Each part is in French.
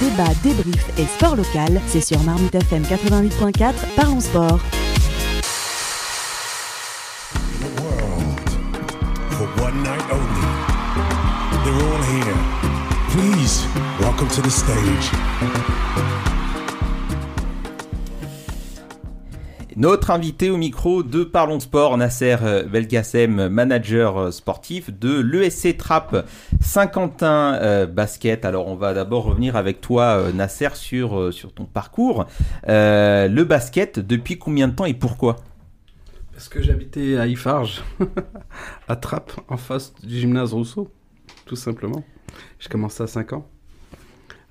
Débat, débrief et sport local, c'est sur Marmite FM 88.4, parlons sport. Notre invité au micro de Parlons Sport, Nasser Belkacem, manager sportif de l'ESC Trap Saint-Quentin euh, Basket. Alors on va d'abord revenir avec toi euh, Nasser sur, euh, sur ton parcours. Euh, le basket, depuis combien de temps et pourquoi? Parce que j'habitais à Ifarge, à Trappes, en face du gymnase Rousseau, tout simplement. J'ai commencé à 5 ans.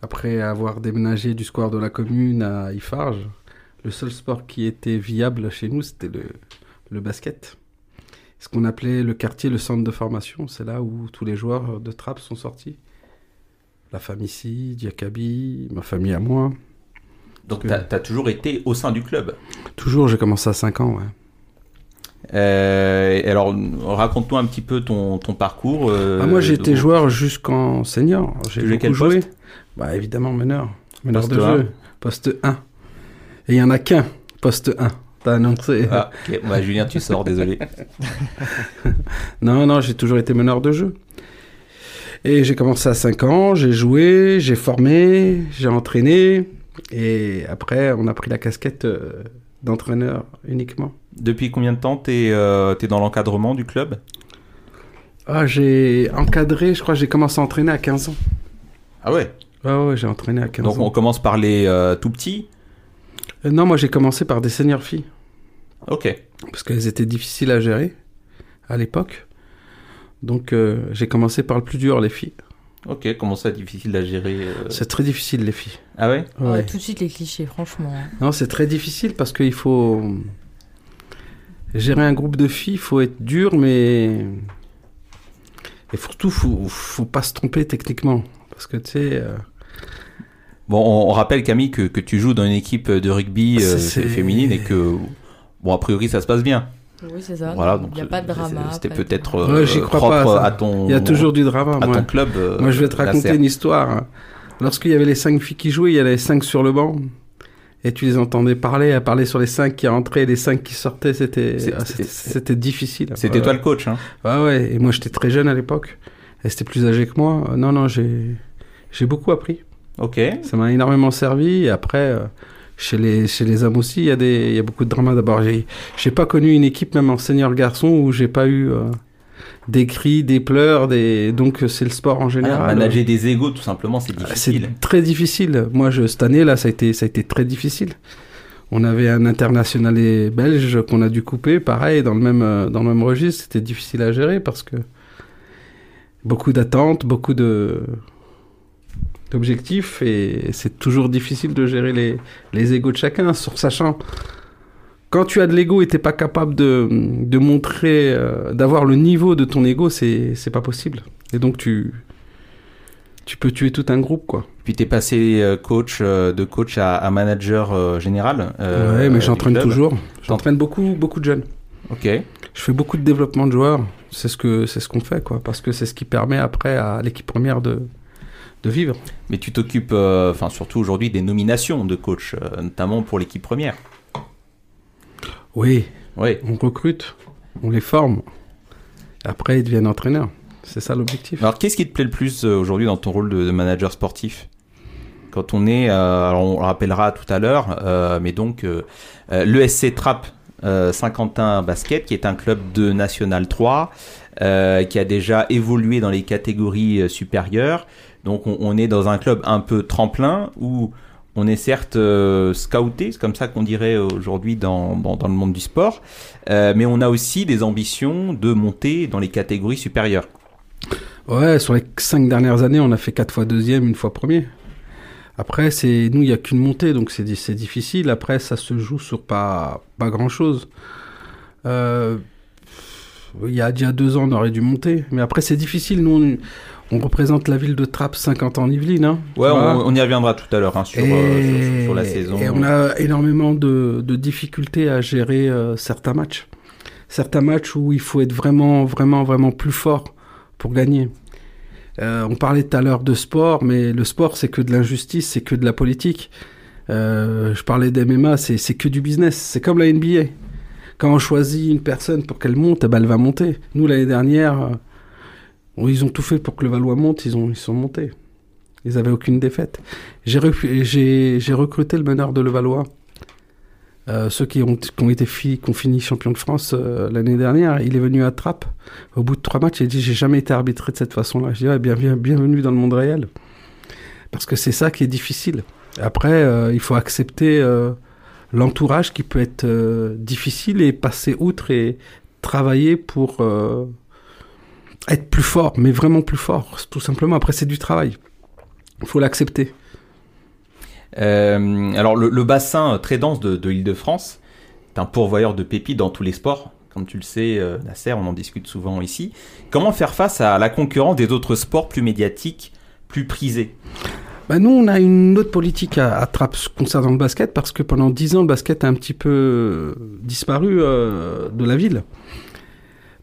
Après avoir déménagé du square de la commune à Ifarge, le seul sport qui était viable chez nous, c'était le basket. Ce qu'on appelait le quartier, le centre de formation, c'est là où tous les joueurs de Trappes sont sortis. La famille ici, Diakabi, ma famille à moi. Donc tu as, toujours été au sein du club? Toujours, j'ai commencé à 5 ans, ouais. Euh, alors raconte-nous un petit peu ton, ton parcours. euh, Ah, moi, j'ai été joueur jusqu'en senior. J'ai beaucoup quel joué. poste? Bah, évidemment, meneur. Meneur Poste de jeu. Poste 1. Et il y en a qu'un, poste 1. T'as annoncé. Ah, ok. Bah, Julien, tu sors, désolé. Non, non, j'ai toujours été meneur de jeu. Et j'ai commencé à 5 ans, j'ai joué, j'ai formé, j'ai entraîné. Et après, on a pris la casquette euh, d'entraîneur uniquement. Depuis combien de temps tu es, dans l'encadrement du club? Ah, j'ai encadré, je crois que j'ai commencé à entraîner à 15 ans. Ah ouais? Ouais, ouais, j'ai entraîné à 15 Donc on ans. commence par les euh, tout petits? Euh, non, moi j'ai commencé par des seniors filles. Ok. parce qu'elles étaient difficiles à gérer à l'époque. Donc euh, j'ai commencé par le plus dur, les filles. Ok, comment ça difficile à gérer euh C'est très difficile, les filles. Ah ouais? Ouais, Ouais. tout de suite les clichés, franchement. Non, c'est très difficile parce qu'il faut gérer un groupe de filles, il faut être dur, mais et surtout, faut, faut pas se tromper techniquement, parce que tu sais, euh, Bon, on, rappelle Camille que, que tu joues dans une équipe de rugby euh, féminine et que bon a priori ça se passe bien. Oui, c'est ça. Voilà, Il n'y a pas de c'est- drama. C'était peut-être euh, propre pas, à ton il y a toujours du drama. à moi. ton club. euh, Moi, je vais te raconter une histoire. Lorsqu'il y avait les cinq filles qui jouaient, il y avait les cinq sur le banc. Et tu les entendais parler, à parler sur les cinq qui rentraient et les cinq qui sortaient, c'était ah, c'était- difficile. C'était toi le coach, hein Ouais, ouais. Et moi, j'étais très jeune à l'époque. Et c'était plus âgé que moi. Euh, Non, non, j'ai j'ai beaucoup appris. Ok. Ça m'a énormément servi. Et après, euh, chez les, chez les hommes aussi, il y, a des- il y a beaucoup de drama. D'abord, j'ai j'ai pas connu une équipe, même en senior garçon, où j'ai pas eu euh, des cris, des pleurs. Des... Donc, euh, c'est le sport en Ah, général. manager des égos, tout simplement, c'est Ah, C'est difficile. très difficile. Moi, je, cette année, là, ça a, été, ça a été très difficile. On avait un international et belge qu'on a dû couper, pareil, dans le même, euh, dans le même registre. C'était difficile à gérer parce que beaucoup d'attentes, beaucoup de d'objectifs et c'est toujours difficile de gérer les, les égos de chacun, sur sachant quand tu as de l'ego et t'es pas capable de, de montrer, euh, d'avoir le niveau de ton ego, c'est c'est pas possible. Et donc tu tu peux tuer tout un groupe quoi. Puis t'es passé euh, coach euh, de coach à, à manager général. euh, ouais, mais j'entraîne toujours. J'entraîne beaucoup beaucoup de jeunes. Ok. Je fais beaucoup de développement de joueurs. C'est ce que c'est ce qu'on fait quoi, parce que c'est ce qui permet après à l'équipe première de de vivre. Mais tu t'occupes, euh, enfin surtout aujourd'hui, des nominations de coach, euh, notamment pour l'équipe première. Oui, Oui. on recrute, on les forme. Après, ils deviennent entraîneurs. C'est ça l'objectif. Alors, qu'est-ce qui te plaît le plus euh, aujourd'hui dans ton rôle de, manager sportif? Quand on est, euh, alors on le rappellera tout à l'heure, euh, mais donc euh, l'ESC Trap Saint-Quentin Basket, qui est un club de National 3, euh, qui a déjà évolué dans les catégories supérieures. Donc, on, est dans un club un peu tremplin où on est certes euh, scouté, c'est comme ça qu'on dirait aujourd'hui dans, le monde du sport, euh, mais on a aussi des ambitions de monter dans les catégories supérieures. Ouais, sur les cinq dernières années, on a fait quatre fois deuxième, une fois premier. Après, c'est nous, il n'y a qu'une montée, donc c'est di- c'est difficile. Après, ça se joue sur pas, pas grand-chose. Euh, il y a deux ans, on aurait dû monter. Mais après, c'est difficile. Nous, on représente la ville de Trappes, 50 ans en Yvelines. Hein, Ouais, on, on y reviendra tout à l'heure hein, sur, euh, sur, sur la saison. Et on a énormément de, de difficultés à gérer euh, certains matchs. Certains matchs où il faut être vraiment, vraiment, vraiment plus fort pour gagner. Euh, on parlait tout à l'heure de sport, mais le sport, c'est que de l'injustice, c'est que de la politique. Je parlais d'MMA, c'est c'est que du business. C'est comme la NBA. Quand on choisit une personne pour qu'elle monte, eh ben, elle va monter. Nous, l'année dernière, ils ont tout fait pour que le Valois monte, ils, ont, ils sont montés. Ils n'avaient aucune défaite. J'ai rec- j'ai- j'ai recruté le meneur de Levallois. Euh, ceux qui ont, été qui ont fini champion de France euh, l'année dernière, il est venu à Trappes. Au bout de trois matchs, il a dit J'ai jamais été arbitré de cette façon-là. Je dis ouais, bien, bien- Bienvenue dans le monde réel. Parce que c'est ça qui est difficile. Après, euh, il faut accepter euh, l'entourage qui peut être difficile et passer outre et travailler pour être plus fort, mais vraiment plus fort, tout simplement. Après, c'est du travail. Il faut l'accepter. Euh, alors le, le bassin très dense de, de l'Île-de-France est un pourvoyeur de pépites dans tous les sports. Comme tu le sais, euh, Nasser, on en discute souvent ici. Comment faire face à la concurrence des autres sports plus médiatiques, plus prisés? Bah, nous, on a une autre politique à, à Trappes concernant le basket parce que pendant 10 ans, le basket a un petit peu euh, disparu euh, de la ville.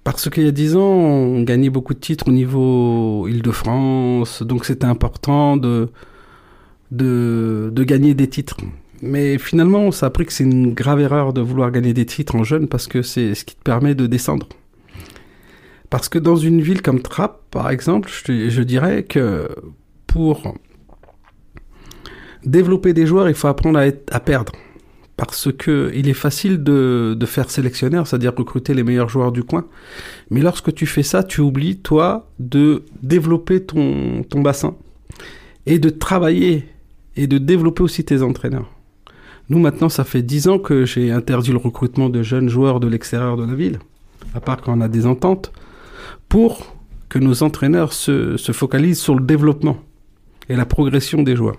Parce qu'il y a 10 ans, on gagnait beaucoup de titres au niveau Île-de-France, donc c'était important de, de, gagner des titres. Mais finalement, on s'est appris que c'est une grave erreur de vouloir gagner des titres en jeune parce que c'est ce qui te permet de descendre. Parce que dans une ville comme Trappes, par exemple, je, dirais que pour développer des joueurs, il faut apprendre à perdre. Parce que il est facile de, faire sélectionneur, c'est-à-dire recruter les meilleurs joueurs du coin. Mais lorsque tu fais ça, tu oublies, toi, de développer ton, bassin et de travailler et de développer aussi tes entraîneurs. Nous, maintenant, ça fait 10 ans que j'ai interdit le recrutement de jeunes joueurs de l'extérieur de la ville, à part quand on a des ententes, pour que nos entraîneurs se focalisent sur le développement et la progression des joueurs.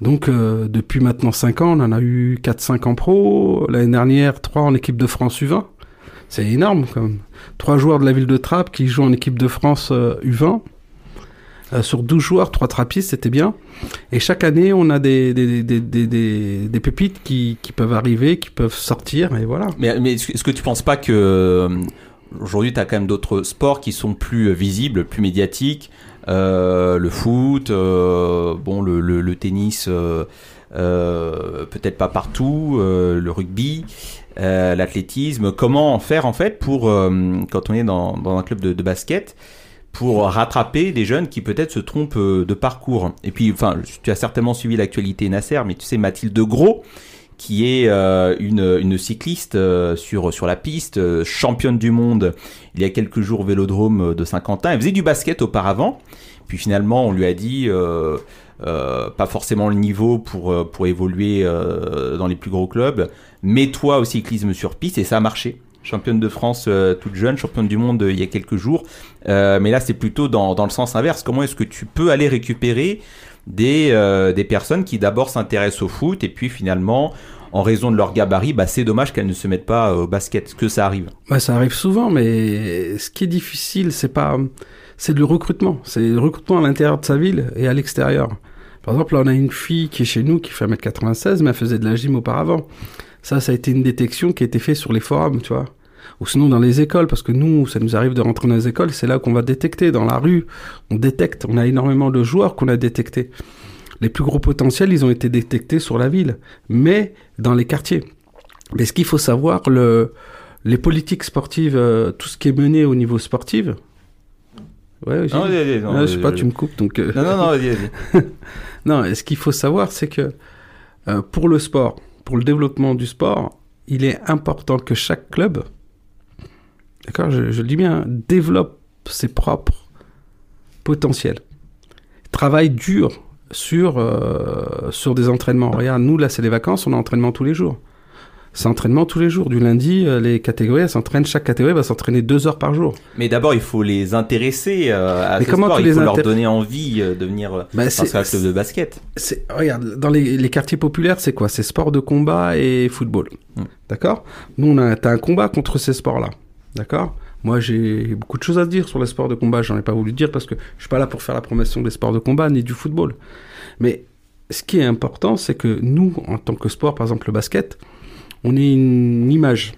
Donc, euh, depuis maintenant 5 ans, on en a eu 4-5 en pro. L'année dernière, 3 en équipe de France U20. C'est énorme, quand même. 3 joueurs de la ville de Trappes qui jouent en équipe de France euh, U20. Euh, sur 12 joueurs, 3 trappistes, c'était bien. Et chaque année, on a des, des, des, des, pépites qui, qui peuvent arriver, qui peuvent sortir, et voilà. Mais, mais est-ce que- tu penses pas que euh, aujourd'hui tu as quand même d'autres sports qui sont plus euh, visibles, plus médiatiques euh, Le foot, euh, bon, le, le, le tennis, euh, euh, peut-être pas partout, euh, le rugby, euh, l'athlétisme. Comment en faire en fait pour, euh, quand on est dans, dans un club de, de basket, pour rattraper des jeunes qui peut-être se trompent euh, de parcours? Et puis, enfin, tu as certainement suivi l'actualité Nasser, mais tu sais, Mathilde Gros, qui est euh, une, cycliste euh, sur, la piste, euh, championne du monde il y a quelques jours au Vélodrome de Saint-Quentin. Elle faisait du basket auparavant, puis finalement on lui a dit pas forcément le niveau pour, évoluer dans les plus gros clubs, mets-toi au cyclisme sur piste et ça a marché. Championne de France toute jeune, championne du monde il y a quelques jours. Mais là c'est plutôt dans le sens inverse. Comment est-ce que tu peux aller récupérer des, euh, des personnes qui d'abord s'intéressent au foot et puis finalement, en raison de leur gabarit, bah, c'est dommage qu'elles ne se mettent pas au basket. Est-ce que ça arrive? Ouais, ça arrive souvent, mais ce qui est difficile, c'est pas, c'est le recrutement. C'est le recrutement à l'intérieur de sa ville et à l'extérieur. Par exemple, là, on a une fille qui est chez nous, qui fait 1m96, mais elle faisait de la gym auparavant. Ça, ça a été une détection qui a été faite sur les forums, tu vois. Ou sinon dans les écoles, parce que nous, ça nous arrive de rentrer dans les écoles, c'est là qu'on va détecter. Dans la rue, on détecte. On a énormément de joueurs qu'on a détectés. Les plus gros potentiels, ils ont été détectés sur la ville, mais dans les quartiers. Mais ce qu'il faut savoir, le, les politiques sportives, euh, tout ce qui est mené au niveau sportif. Ouais, Non, vas-y, vas-y, non, Ah, je sais pas, tu me coupes donc. euh, Non, non, non, vas-y, vas-y. non, et ce qu'il faut savoir, c'est que euh, pour le sport, pour le développement du sport, il est important que chaque club, d'accord, je, je le dis bien, développe ses propres potentiels. Travaille dur sur, euh, sur des entraînements. Regarde, nous, là, c'est les vacances, on a entraînement tous les jours. C'est entraînement tous les jours. Du lundi, euh, les catégories, elles s'entraînent, chaque catégorie va s'entraîner deux heures par jour. Mais d'abord, il faut les intéresser euh, à Mais ce comment sport. Il faut leur donner envie euh, de venir euh, Bah, dans un club de basket. c'est- regarde, dans les, les quartiers populaires, c'est quoi? C'est sport de combat et football. Mm. D'accord? Nous, on a, t'as un combat contre ces sports-là. D'accord? Moi, j'ai beaucoup de choses à dire sur les sports de combat. J'en ai pas voulu dire parce que je suis pas là pour faire la promotion des sports de combat ni du football. Mais ce qui est important, c'est que nous, en tant que sport, par exemple le basket, on est une image.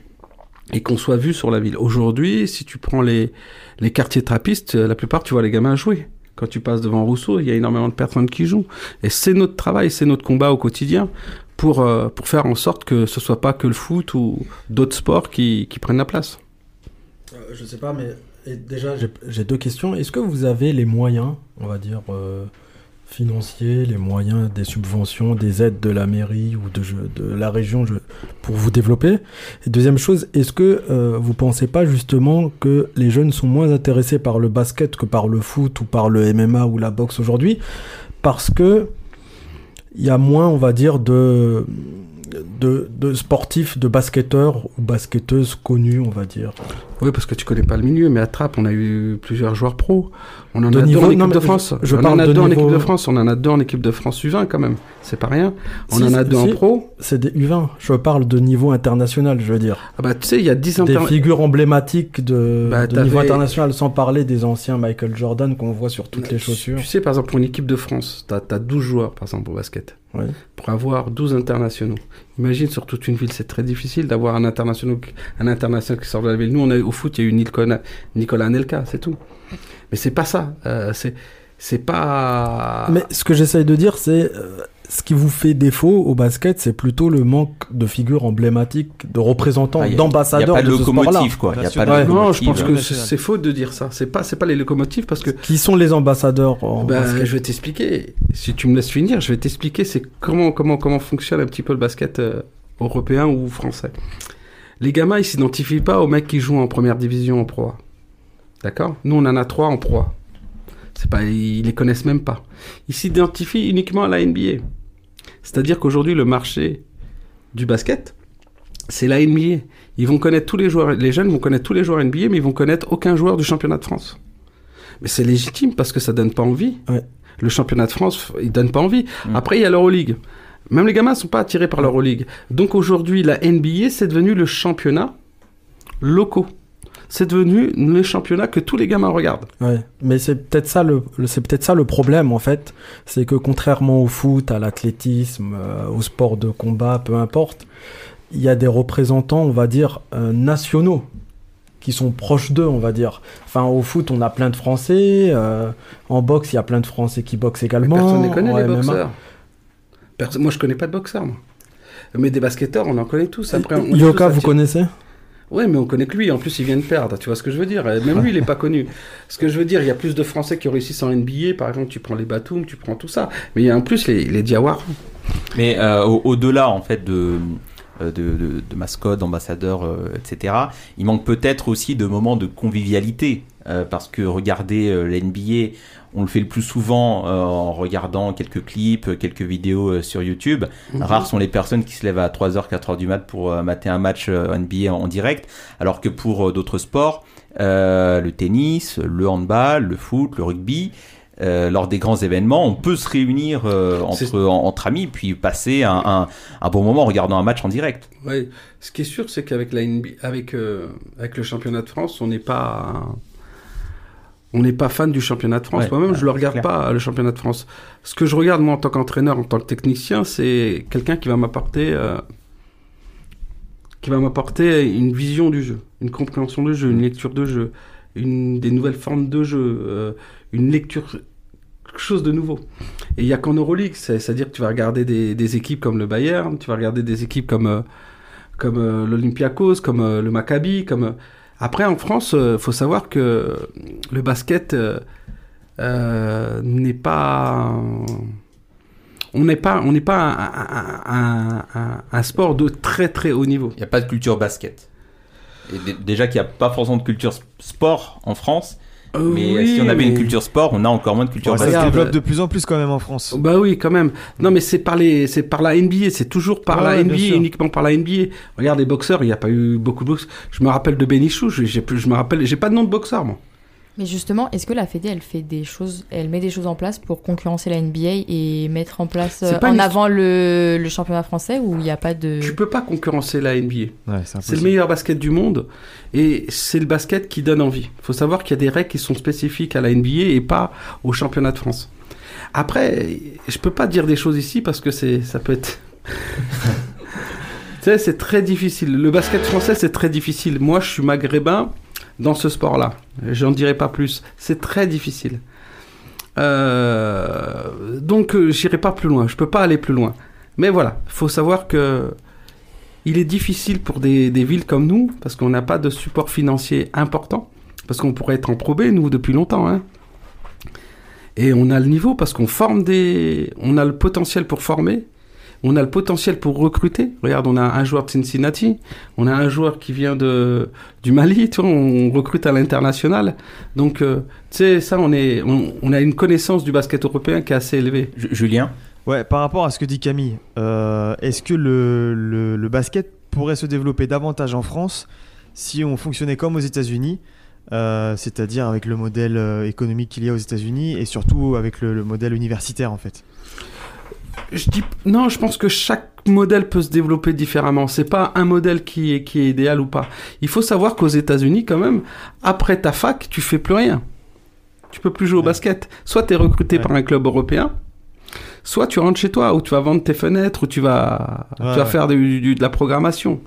et qu'on soit vu sur la ville. Aujourd'hui, si tu prends les, les quartiers trappistes, euh, la plupart, tu vois les gamins jouer. Quand tu passes devant Rousseau, il y a énormément de personnes qui jouent. Et c'est notre travail, c'est notre combat au quotidien pour, euh, pour faire en sorte que ce soit pas que le foot ou d'autres sports qui, qui prennent la place. Je sais pas, mais et déjà, j'ai- deux questions. Est-ce que vous avez les moyens, on va dire, euh, financiers, les moyens des subventions, des aides de la mairie ou de, de la région pour vous développer? Et deuxième chose, est-ce que euh, vous pensez pas justement que les jeunes sont moins intéressés par le basket que par le foot ou par le MMA ou la boxe aujourd'hui? Parce que il y a moins, on va dire, de, de, de sportifs, de basketteurs ou basketteuses connus, on va dire. Oui, parce que tu connais pas le milieu, mais à Trappes, on a eu plusieurs joueurs pros. On en De a niveau- deux en équipe de France. je on parle en a de deux en équipe de France. On en a deux en équipe de France U20 quand même. C'est pas rien. On Si, en a deux en pro. C'est des U20. Je parle de niveau international, je veux dire. Ah bah tu sais, il y a 10 Des inter... figures emblématiques de, Bah, de niveau international, sans parler des anciens Michael Jordan qu'on voit sur toutes les Tu- chaussures. Tu sais, par exemple, pour une équipe de France, tu as, 12 joueurs, par exemple, au basket. Pour avoir 12 internationaux. Imagine, sur toute une ville, c'est très difficile d'avoir un international, un international qui sort de la ville. Nous, on a, au foot, il y a eu Nicolas, Nicolas Anelka, c'est tout. Mais c'est pas ça. Euh, c'est pas... Mais ce que j'essaye de dire, c'est euh, ce qui vous fait défaut au basket, c'est plutôt le manque de figures emblématiques, de représentants, Ah, d'ambassadeurs Il n'y a pas de de locomotive, quoi. Il y a pas de Ouais. non, je pense que Ouais, c'est, faux de dire ça. C'est pas, c'est pas les locomotives parce que Qui sont les ambassadeurs en Ben, basket? je vais t'expliquer. Si tu me laisses finir, je vais t'expliquer c'est comment, comment, comment fonctionne un petit peu le basket euh, européen ou français. Les gamins, ils s'identifient pas aux mecs qui jouent en première division en pro. A. D'accord? Nous, on en a trois en pro. C'est pas, ils les connaissent même pas. Ils s'identifient uniquement à la NBA. C'est-à-dire qu'aujourd'hui, le marché du basket, c'est la NBA. Ils vont connaître tous les joueurs, les jeunes vont connaître tous les joueurs NBA, mais ils vont connaître aucun joueur du championnat de France. Mais c'est légitime parce que ça donne pas envie. Ouais. Le championnat de France, il donne pas envie. Mm. Après, il y a l'Euroleague. Même les gamins sont pas attirés par l'Euroleague. Donc aujourd'hui, la NBA, c'est devenu le championnat locaux. C'est devenu le championnat que tous les gamins regardent. Ouais, mais c'est peut-être ça le, le- c'est peut-être ça le problème en fait, c'est que contrairement au foot, à l'athlétisme, euh, au sport de combat, peu importe, il y a des représentants, on va dire euh, nationaux qui sont proches d'eux, on va dire. Enfin, au foot, on a plein de Français. euh, en boxe, il y a plein de Français qui boxent Mais également. personne ne connaît les MMA. boxeurs. Perso- moi, je connais pas de boxeurs, moi. Mais des basketteurs, on en connaît tous. Après, on Yoka, vous connaissez? Ouais, mais on connaît que lui. En plus, il vient de perdre. Tu vois ce que je veux dire? Même lui, il est pas connu. Ce que je veux dire, il y a plus de Français qui réussissent en NBA. Par exemple, tu prends les Batum, tu prends tout ça. Mais il y a en plus les, les Diawara. Mais euh, au- au-delà en fait de euh, de, de, de mascottes, d'ambassadeurs, euh, etc. Il manque peut-être aussi de moments de convivialité euh, parce que regarder euh, l'NBA, on le fait le plus souvent euh, en regardant quelques clips, quelques vidéos sur YouTube. Rares sont les personnes qui se lèvent à 3h, 4h du mat pour mater un match NBA en, en direct, alors que pour d'autres sports, le tennis, le handball, le foot, le rugby, euh, lors des grands événements, on peut se réunir euh, entre, en- entre amis puis passer un, un- un bon moment en regardant un match en direct. Ouais. Ce qui est sûr, c'est qu'avec la NBA, avec euh, avec le championnat de France, on n'est pas on n'est pas fan du championnat de France. Ouais, Moi-même, je le ouais, regarde clair. pas le championnat de France. Ce que je regarde moi en tant qu'entraîneur, en tant que technicien, c'est quelqu'un qui va m'apporter euh, qui va m'apporter une vision du jeu, une compréhension du jeu, une lecture de jeu, une des nouvelles formes de jeu, euh, une lecture quelque chose de nouveau. Et il y a qu'en Euroleague, c'est- c'est-à-dire que tu vas regarder des, des équipes comme le Bayern, tu vas regarder des équipes comme euh, comme l'Olympiakos, comme le Maccabi, comme après en France, euh, faut savoir que le basket euh, euh, n'est pas on n'est pas on pas un, un- sport de très très haut niveau. Il n'y a pas de culture basket. Et dé- déjà qu'il n'y a pas forcément de culture sport en France, mais Oui, si on avait une culture sport, on a encore moins de culture Ouais, ça se développe euh, de plus en plus quand même en France. Bah oui, quand même. Non, mais c'est par les, c'est par la NBA, c'est toujours par Ouais, la NBA, uniquement par la NBA. Regarde les boxeurs, il n'y a pas eu beaucoup de boxe. Je me rappelle de Benichou, je, je me rappelle, j'ai pas de nom de boxeur, moi. Mais justement, est-ce que la Fédé, elle fait des choses, elle met des choses en place pour concurrencer la NBA et mettre en place euh, en avant le, le championnat français où il n'y a pas de. Tu peux pas concurrencer la NBA. Ouais, c'est le meilleur basket du monde et c'est le basket qui donne envie. faut savoir qu'il y a des règles qui sont spécifiques à la NBA et pas au championnat de France. Après, je peux pas dire des choses ici parce que c'est, ça peut être. sais, c'est très difficile. Le basket français, c'est très difficile. Moi, je suis maghrébin dans ce sport-là. J'en dirai pas plus. C'est très difficile. Euh, donc, euh, j'irai pas plus loin. Je peux pas aller plus loin. Mais voilà, il faut savoir que il est difficile pour des, des villes comme nous, parce qu'on n'a pas de support financier important, parce qu'on pourrait être en probé, nous, depuis longtemps. Hein. Et on a le niveau, parce qu'on forme des... On a le potentiel pour former, on a le potentiel pour recruter. Regarde, on a un joueur de Cincinnati, on a un joueur qui vient de, du Mali, tu vois, on recrute à l'international. Donc, euh, tu sais, ça, on, est, on, on a une connaissance du basket européen qui est assez élevée. Ju- Julien? Ouais, par rapport à ce que dit Camille, euh, est-ce que le, le- le basket pourrait se développer davantage en France si on fonctionnait comme aux États-Unis, euh, c'est-à-dire avec le modèle économique qu'il y a aux États-Unis et surtout avec le, le modèle universitaire en fait? Je dis non, je pense que chaque modèle peut se développer différemment. C'est pas un modèle qui est, qui est idéal ou pas. Il faut savoir qu'aux États-Unis, quand même, après ta fac, tu fais plus rien. Tu peux plus jouer au Ouais. basket. Soit tu es recruté Ouais. par un club européen, soit tu rentres chez toi, ou tu vas vendre tes fenêtres, ou tu vas, tu vas faire du- du- de la programmation.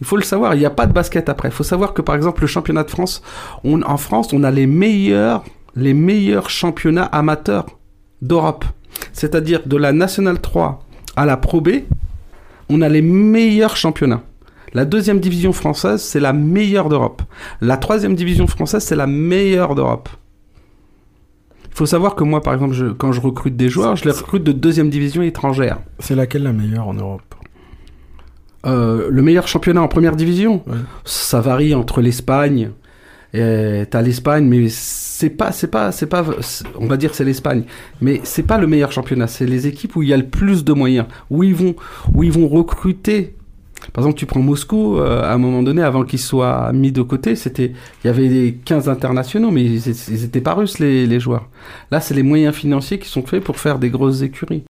Il faut le savoir, il n'y a pas de basket après. Il faut savoir que par exemple le championnat de France, on, en France, on a les meilleurs, les meilleurs championnats amateurs d'Europe. C'est-à-dire de la Nationale 3 à la Pro B, on a les meilleurs championnats. La deuxième division française, c'est la meilleure d'Europe. La troisième division française, c'est la meilleure d'Europe. Il faut savoir que moi, par exemple, je- quand je recrute des joueurs, je les recrute de deuxième division étrangère. C'est laquelle la meilleure en Europe? Euh, le meilleur championnat en première division, Ouais. ça varie entre l'Espagne. Et T'as l'Espagne, mais c'est pas, c'est pas, c'est pas, on va dire c'est l'Espagne, mais c'est pas le meilleur championnat. C'est les équipes où il y a le plus de moyens, où ils vont, où ils vont recruter. Par exemple, tu prends Moscou, euh, à un moment donné, avant qu'ils soient mis de côté, c'était, il y avait des 15 internationaux, mais ils, ils étaient pas russes les, les joueurs. Là, c'est les moyens financiers qui sont faits pour faire des grosses écuries.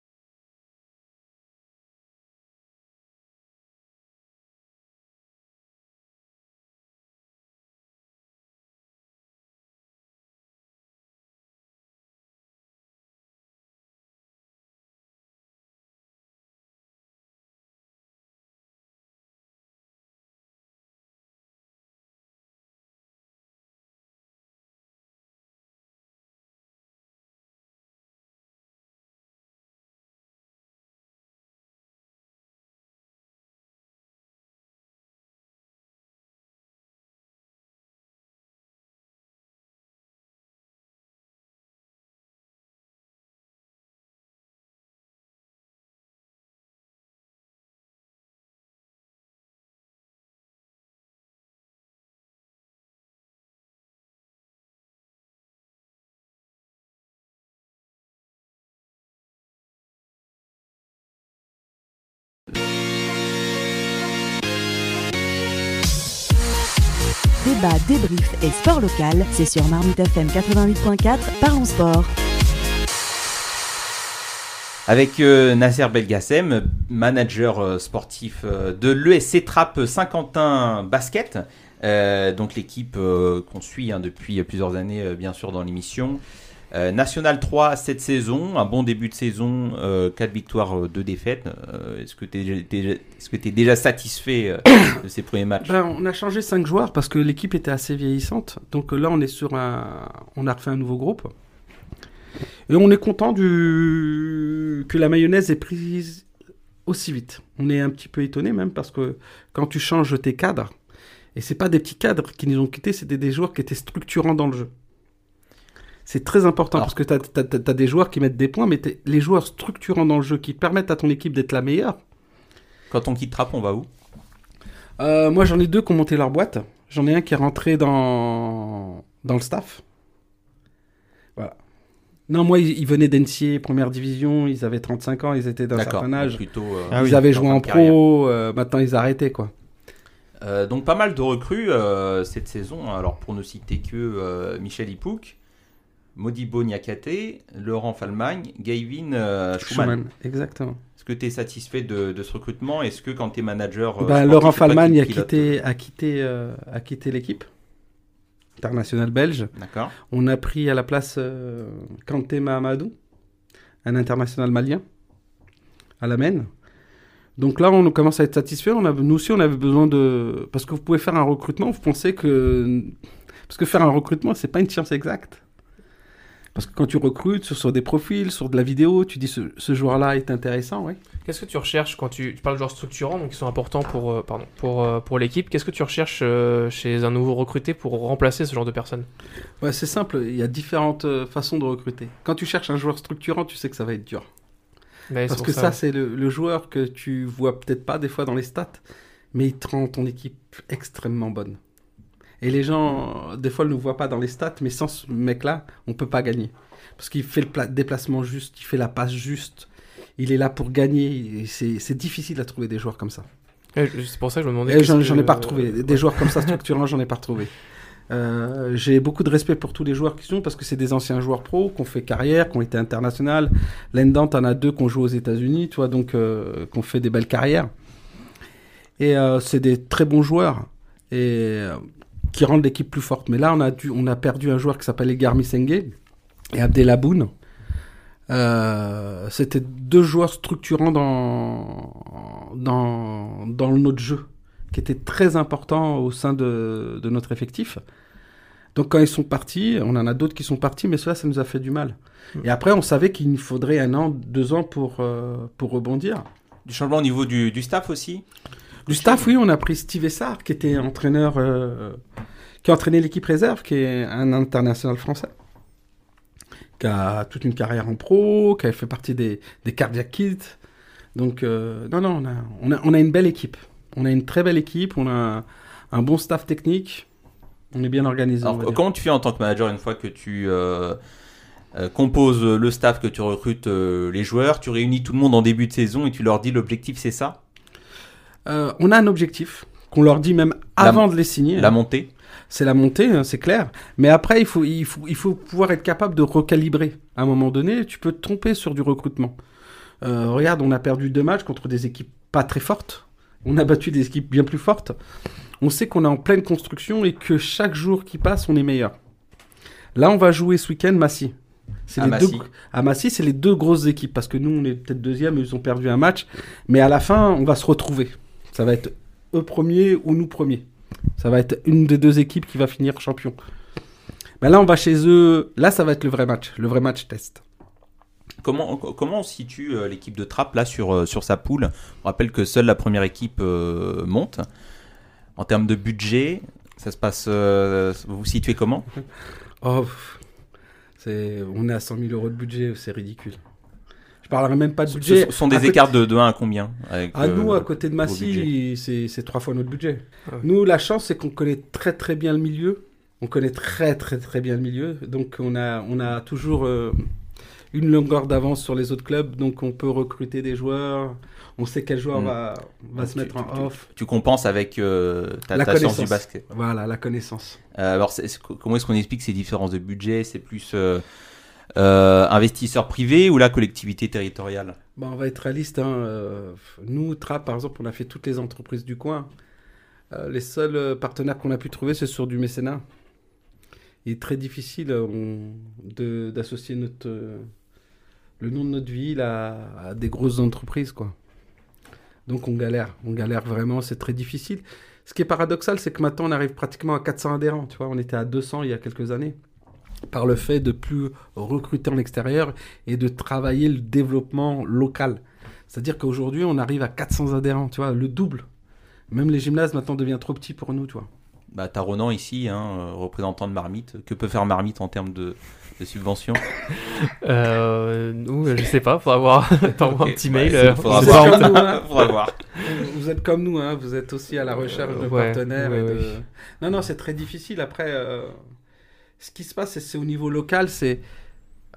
Débat, débrief et sport local, c'est sur Marmite FM 88.4, parlons sport. Avec euh, Nasser Belgacem, manager euh, sportif euh, de l'ESC Trapp Saint-Quentin Basket. Donc l'équipe qu'on suit hein, depuis plusieurs années, bien sûr, dans l'émission. Euh, National 3 cette saison, un bon début de saison, 4 victoires, 2 défaites. Euh, Est-ce que tu es, est-ce que tu es déjà satisfait euh, de ces premiers matchs? Ben, on a changé 5 joueurs parce que l'équipe était assez vieillissante. Donc euh, là, on est sur un. On a refait un nouveau groupe. Et on est content du... que la mayonnaise est prise aussi vite. On est un petit peu étonné même parce que quand tu changes tes cadres, et c'est pas des petits cadres qui nous ont quittés, c'était des joueurs qui étaient structurants dans le jeu. C'est très important Alors- parce que tu as, des joueurs qui mettent des points, mais les joueurs structurants dans le jeu qui permettent à ton équipe d'être la meilleure, Quand on quitte Trapp, on va où? Euh, moi, j'en ai deux qui ont monté leur boîte. J'en ai un qui est rentré dans, dans le staff. Voilà. Non, moi, ils, ils venaient d'NCA, première division. Ils avaient 35 ans, ils étaient d'un certain âge. Plutôt, euh, Ah ils oui, avaient en joué en pro. euh, maintenant, ils arrêtaient, quoi. Euh, donc pas mal de recrues euh, cette saison. Alors pour ne citer que euh, Michel Ipouk, Modibo Niakate, Laurent Falmagne, Gavin euh, Schumann. Schumann, exactement. Est-ce que tu es satisfait de, de ce recrutement? Est-ce que quand tu es manager... euh, Bah, Laurent Falman a quitté, a quitté, euh, a quitté l'équipe internationale belge. D'accord. On a pris à la place Kanté Mahamadou, un international malien, à la Maine. Donc là, on commence à être satisfait. On a, nous aussi, on avait besoin de. Parce que vous pouvez faire un recrutement, vous pensez que. Parce que faire un recrutement, c'est pas une science exacte. Parce que quand tu recrutes sur, sur des profils, sur de la vidéo, tu dis ce, ce joueur-là est intéressant, ouais. Qu'est-ce que tu recherches quand tu, tu parles de joueurs structurants, donc qui sont importants pour, euh, pardon, pour, euh, pour l'équipe Qu'est-ce que tu recherches euh, chez un nouveau recruté pour remplacer ce genre de personnes Ouais, c'est simple, il y a différentes façons de recruter. Quand tu cherches un joueur structurant, tu sais que ça va être dur. Mais Parce que ça, c'est le, le joueur que tu vois peut-être pas des fois dans les stats, mais il te rend ton équipe extrêmement bonne. Et les gens, euh, des fois, ne le voient pas dans les stats, mais sans ce mec-là, on peut pas gagner. Parce qu'il fait le pla- déplacement juste, il fait la passe juste, il est là pour gagner. C'est difficile à trouver des joueurs comme ça. Je- C'est pour ça que je me demandais. Qu'est-ce j'en que- ai pas retrouvé. Des joueurs comme ça structurants, j'en ai pas retrouvé. Euh, J'ai beaucoup de respect pour tous les joueurs qui sont parce que c'est des anciens joueurs pro qui ont fait carrière, qui ont été international. L'Endant en a deux qui ont joué aux États-Unis, tu vois, donc euh, qui ont fait des belles carrières. Et euh, c'est des très bons joueurs et euh, qui rendent l'équipe plus forte. Mais là, on a dû, on a perdu un joueur qui s'appelle Egar Misenge et Abdelaboun. Euh, C'était deux joueurs structurants dans, dans, dans notre jeu qui était très important au sein de, de notre effectif. Donc quand ils sont partis, on en a d'autres qui sont partis, mais cela, ça nous a fait du mal. Et après, on savait qu'il nous faudrait un an, deux ans pour, euh, pour rebondir. Du changement au niveau du, du staff aussi? Du staff, oui, on a pris Steve Essard, qui était entraîneur, euh, qui a entraîné l'équipe réserve, qui est un international français, qui a toute une carrière en pro, qui a fait partie des, des Cardiac Kids. Donc, euh, non, non, on a, on, a, on a une belle équipe. On a une très belle équipe, on a un, bon staff technique, on est bien organisé. Alors, dire. comment tu fais en tant que manager une fois que tu euh, euh, composes le staff, que tu recrutes euh, les joueurs, tu réunis tout le monde en début de saison et tu leur dis l'objectif c'est ça? Euh, on a un objectif qu'on leur dit même avant de les signer. La montée c'est la montée, hein, c'est clair. Mais après, il faut, il, faut, il faut pouvoir être capable de recalibrer. À un moment donné, tu peux te tromper sur du recrutement. Euh, regarde, on a perdu deux matchs contre des équipes pas très fortes. On a battu des équipes bien plus fortes. On sait qu'on est en pleine construction et que chaque jour qui passe, on est meilleur. Là, on va jouer ce week-end Massy. C'est À les Massy. deux, à Massy, c'est les deux grosses équipes parce que nous, on est peut-être deuxième, ils ont perdu un match. Mais à la fin, on va se retrouver. Ça va être eux premiers ou nous premiers. Ça va être une des deux équipes qui va finir champion. Mais là, on va chez eux. Là, ça va être le vrai match, le vrai match test. Comment, comment on situe euh, l'équipe de Trapp là sur, euh, sur sa poule? On rappelle que seule la première équipe euh, monte. En termes de budget, ça se passe. euh, vous vous situez comment? Oh, on est à 100 000 euros de budget, c'est ridicule. Je parlerai même pas de Ce budget. sont- sont À des côté- écarts de, de 1 à combien avec, À nous, euh, à côté de Massy, c'est, trois fois notre budget. Ah ouais. Nous, la chance, c'est qu'on connaît très très bien le milieu. On connaît très très très bien le milieu. Donc, on a, on a toujours euh, une longueur d'avance sur les autres clubs. Donc, on peut recruter des joueurs. On sait quel joueur Mm. va, va Donc, se tu- mettre tu- en tu- off. Tu compenses avec euh, ta, La ta science connaissance. du basket. Voilà, la connaissance. Euh, alors, comment est-ce qu'on explique ces différences de budget? C'est plus euh, euh, investisseur privé ou la collectivité territoriale Bah, on va être réaliste. Hein. euh, Nous, Trapp, par exemple, on a fait toutes les entreprises du coin. Euh, les seuls partenaires qu'on a pu trouver, c'est sur du mécénat. Il est très difficile d'associer notre, le nom de notre ville à, à des grosses entreprises. quoi. Donc on galère. On galère vraiment, c'est très difficile. Ce qui est paradoxal, c'est que maintenant, on arrive pratiquement à 400 adhérents. Tu vois, on était à 200 il y a quelques années. Par le fait de plus recruter en extérieur et de travailler le développement local. C'est-à-dire qu'aujourd'hui, on arrive à 400 adhérents, tu vois, le double. Même les gymnases maintenant deviennent trop petits pour nous, tu vois. bah, T'as Ronan ici, hein, euh, représentant de Marmite. Que peut faire Marmite en termes de, de subventions Euh, nous, je sais pas, faudra voir. T'envoies un petit ouais, mail. euh, faudra sait voir. pas. comme nous, hein. Faudra voir. Vous êtes comme nous, hein, vous êtes aussi à la recherche de ouais, partenaires. ouais, et de- ouais. Non, non, c'est très difficile. Après, euh, ce qui se passe, c'est- c'est au niveau local. C'est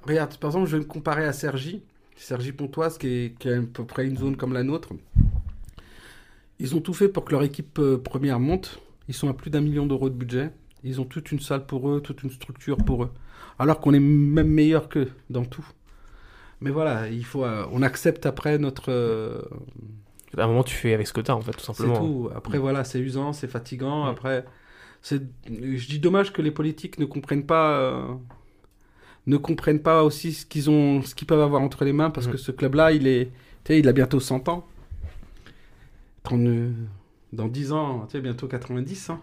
Regarde, par exemple, je vais me comparer à Sergi. Sergi Pontoise, qui, est, qui a à peu près une zone comme la nôtre. Ils ont tout fait pour que leur équipe euh, première monte. Ils sont à plus d'un million d'euros de budget. Ils ont toute une salle pour eux, toute une structure pour eux. Alors qu'on est même meilleur qu'eux dans tout. Mais voilà, il faut, euh, on accepte après notre, euh, À un moment, tu fais avec ce que t'as, en fait, tout c'est simplement. tout. Après, voilà, c'est usant, c'est fatigant. Après, c'est, je dis dommage que les politiques ne comprennent pas, euh, ne comprennent pas aussi ce qu'ils ont, ce qu'ils peuvent avoir entre les mains, parce Mhm. que ce club-là, il est, il a bientôt 100 ans. 30, euh, dans 10 ans, tu sais, bientôt 90. hein.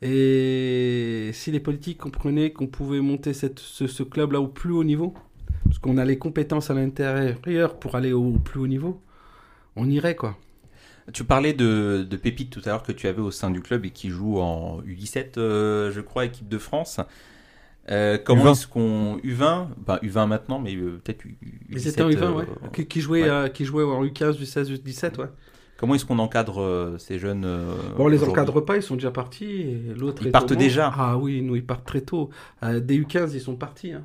Et si les politiques comprenaient qu'on pouvait monter cette, ce, ce club-là au plus haut niveau, parce qu'on a les compétences à l'intérieur pour aller au plus haut niveau, on irait quoi. Tu parlais de, de Pépite tout à l'heure que tu avais au sein du club et qui joue en U17, euh, je crois, équipe de France. Euh, comment U20. est-ce qu'on. U20 ben, U20 maintenant, mais euh, peut-être U- Mais U17. c'était en U20, euh, ouais. Qui, qui jouait, ouais. euh, qui jouait en U15, U16, U17, ouais. Comment est-ce qu'on encadre euh, ces jeunes euh, Bon, on les encadre pas, ils sont déjà partis. et L'autre Ils est partent déjà Ah oui, nous, ils partent très tôt. Euh, dès U15, ils sont partis. hein.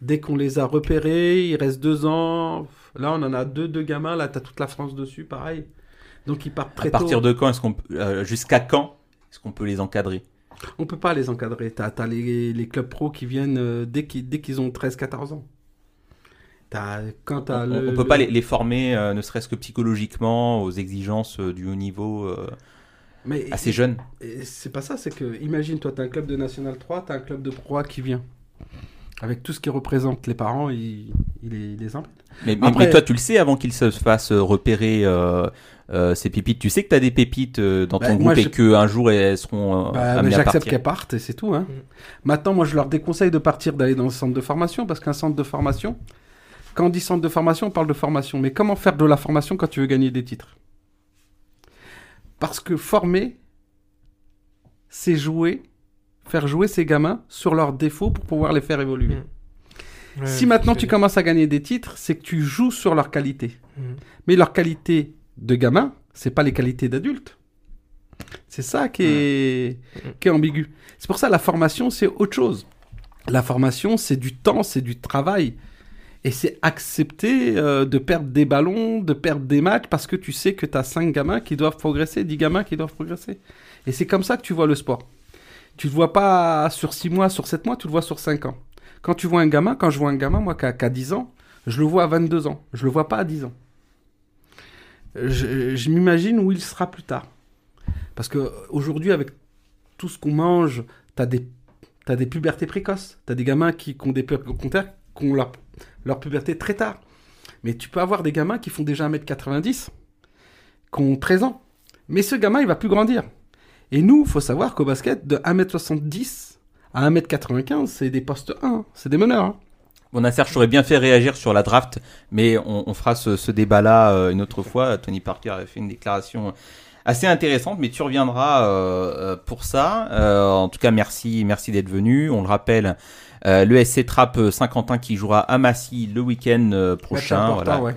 Dès qu'on les a repérés, il reste deux ans. Là, on en a deux, deux gamins. Là, t'as toute la France dessus, pareil. Donc, ils partent très À partir tôt. de quand est-ce qu'on euh, jusqu'à quand est-ce qu'on peut les encadrer? On peut pas les encadrer. T'as as les, les clubs pro qui viennent euh, dès qu'ils dès qu'ils ont 13-14 ans. Quand On, le- on peut pas les, les former, euh, ne serait-ce que psychologiquement, aux exigences du haut niveau Mais assez jeunes. Et c'est pas ça, c'est que, imagine, toi, t'as un club de National 3, t'as un club de Pro qui vient. Avec tout ce qui représente les parents, il les, il les emmènent. Mais, mais- Après- mais toi, tu le sais avant qu'ils se fassent euh, repérer euh, euh, ces pépites. Tu sais que tu as des pépites euh, dans ton Bah, groupe moi, et qu'un jour elles seront euh, Bah, J'accepte qu'elles partent et c'est tout. Hein. Maintenant, moi, je leur déconseille de partir, d'aller dans un centre de formation, parce qu'un centre de formation, quand on dit centre de formation, on parle de formation. Mais comment faire de la formation quand tu veux gagner des titres? Parce que former, c'est jouer, faire jouer ces gamins sur leurs défauts pour pouvoir les faire évoluer. Mm. Ouais, si maintenant tu commences à gagner des titres, c'est que tu joues sur leurs qualités. Mm. Mais leurs qualités de gamin, c'est pas les qualités d'adultes. C'est ça qui est, Mm. qui est ambigu. C'est pour ça la formation, c'est autre chose. La formation, c'est du temps, c'est du travail. Et c'est accepter euh, de perdre des ballons, de perdre des matchs, parce que tu sais que tu as 5 gamins qui doivent progresser, 10 gamins qui doivent progresser. Et c'est comme ça que tu vois le sport. Tu le vois pas sur 6 mois, sur 7 mois, tu le vois sur 5 ans. Quand tu vois un gamin, quand je vois un gamin, moi, qui a, qui a 10 ans, je le vois à 22 ans. Je le vois pas à 10 ans. Je, m'imagine où il sera plus tard. Parce que aujourd'hui, avec tout ce qu'on mange, tu as des, t'as des pubertés précoces. Tu as des gamins qui, ont, des, pu- qui ont leur, leur puberté très tard. Mais tu peux avoir des gamins qui font déjà 1m90, qui ont 13 ans. Mais ce gamin, il va plus grandir. Et nous, il faut savoir qu'au basket, de 1m70 à 1m95, c'est des postes 1, hein. c'est des meneurs. hein. Bon, Nasser, je t'aurais bien fait réagir sur la draft, mais on, on fera ce, ce débat-là euh, une autre fois. Tony Parker a fait une déclaration assez intéressante, mais tu reviendras euh, euh, pour ça. Euh, en tout cas, merci, merci d'être venu. On le rappelle, le SC Trap Saint-Quentin qui jouera à Massy le week-end prochain, important, voilà, ouais.